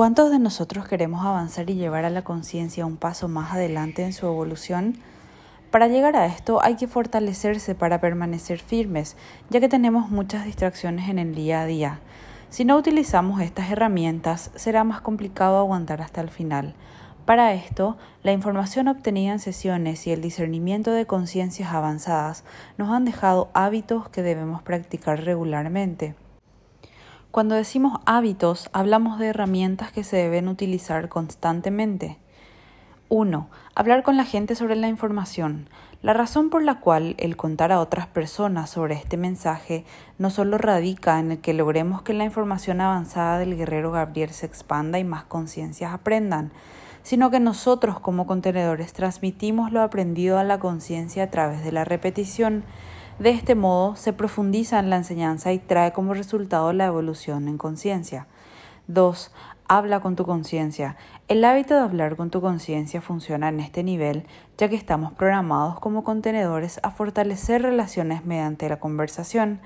¿Cuántos de nosotros queremos avanzar y llevar a la conciencia un paso más adelante en su evolución? Para llegar a esto hay que fortalecerse para permanecer firmes, ya que tenemos muchas distracciones en el día a día. Si no utilizamos estas herramientas, será más complicado aguantar hasta el final. Para esto, la información obtenida en sesiones y el discernimiento de conciencias avanzadas nos han dejado hábitos que debemos practicar regularmente. Cuando decimos hábitos, hablamos de herramientas que se deben utilizar constantemente. 1. Hablar con la gente sobre la información. La razón por la cual el contar a otras personas sobre este mensaje no solo radica en el que logremos que la información avanzada del guerrero Gabriel se expanda y más conciencias aprendan, sino que nosotros como contenedores transmitimos lo aprendido a la conciencia a través de la repetición de este modo, se profundiza en la enseñanza y trae como resultado la evolución en conciencia. 2. Habla con tu conciencia. El hábito de hablar con tu conciencia funciona en este nivel, ya que estamos programados como contenedores a fortalecer relaciones mediante la conversación.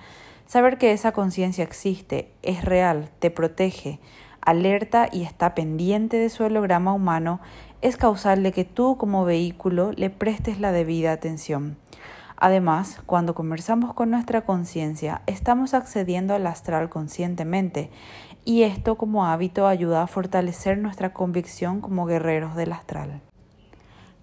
Saber que esa conciencia existe, es real, te protege, alerta y está pendiente de su holograma humano es causal que tú como vehículo le prestes la debida atención. Además, cuando conversamos con nuestra conciencia, estamos accediendo al astral conscientemente y esto como hábito ayuda a fortalecer nuestra convicción como guerreros del astral.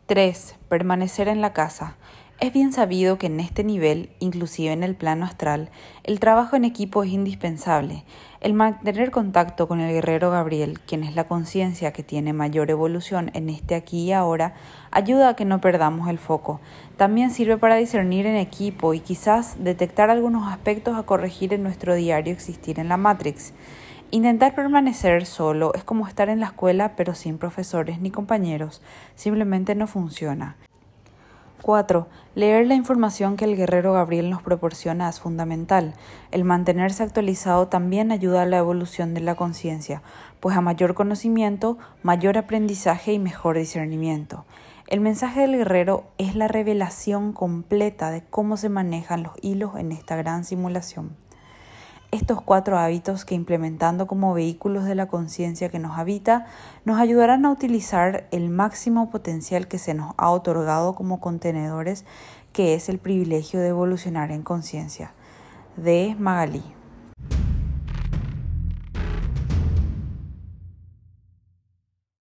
3. Permanecer en la casa. Es bien sabido que en este nivel, inclusive en el plano astral, el trabajo en equipo es indispensable. El mantener contacto con el guerrero Gabriel, quien es la conciencia que tiene mayor evolución en este aquí y ahora, ayuda a que no perdamos el foco. También sirve para discernir en equipo y quizás detectar algunos aspectos a corregir en nuestro diario existir en la Matrix. Intentar permanecer solo es como estar en la escuela pero sin profesores ni compañeros. Simplemente no funciona. 4. Leer la información que el guerrero Gabriel nos proporciona es fundamental. El mantenerse actualizado también ayuda a la evolución de la conciencia, pues a mayor conocimiento, mayor aprendizaje y mejor discernimiento. El mensaje del guerrero es la revelación completa de cómo se manejan los hilos en esta gran simulación. Estos cuatro hábitos que implementando como vehículos de la conciencia que nos habita, nos ayudarán a utilizar el máximo potencial que se nos ha otorgado como contenedores, que es el privilegio de evolucionar en conciencia. De Magalí.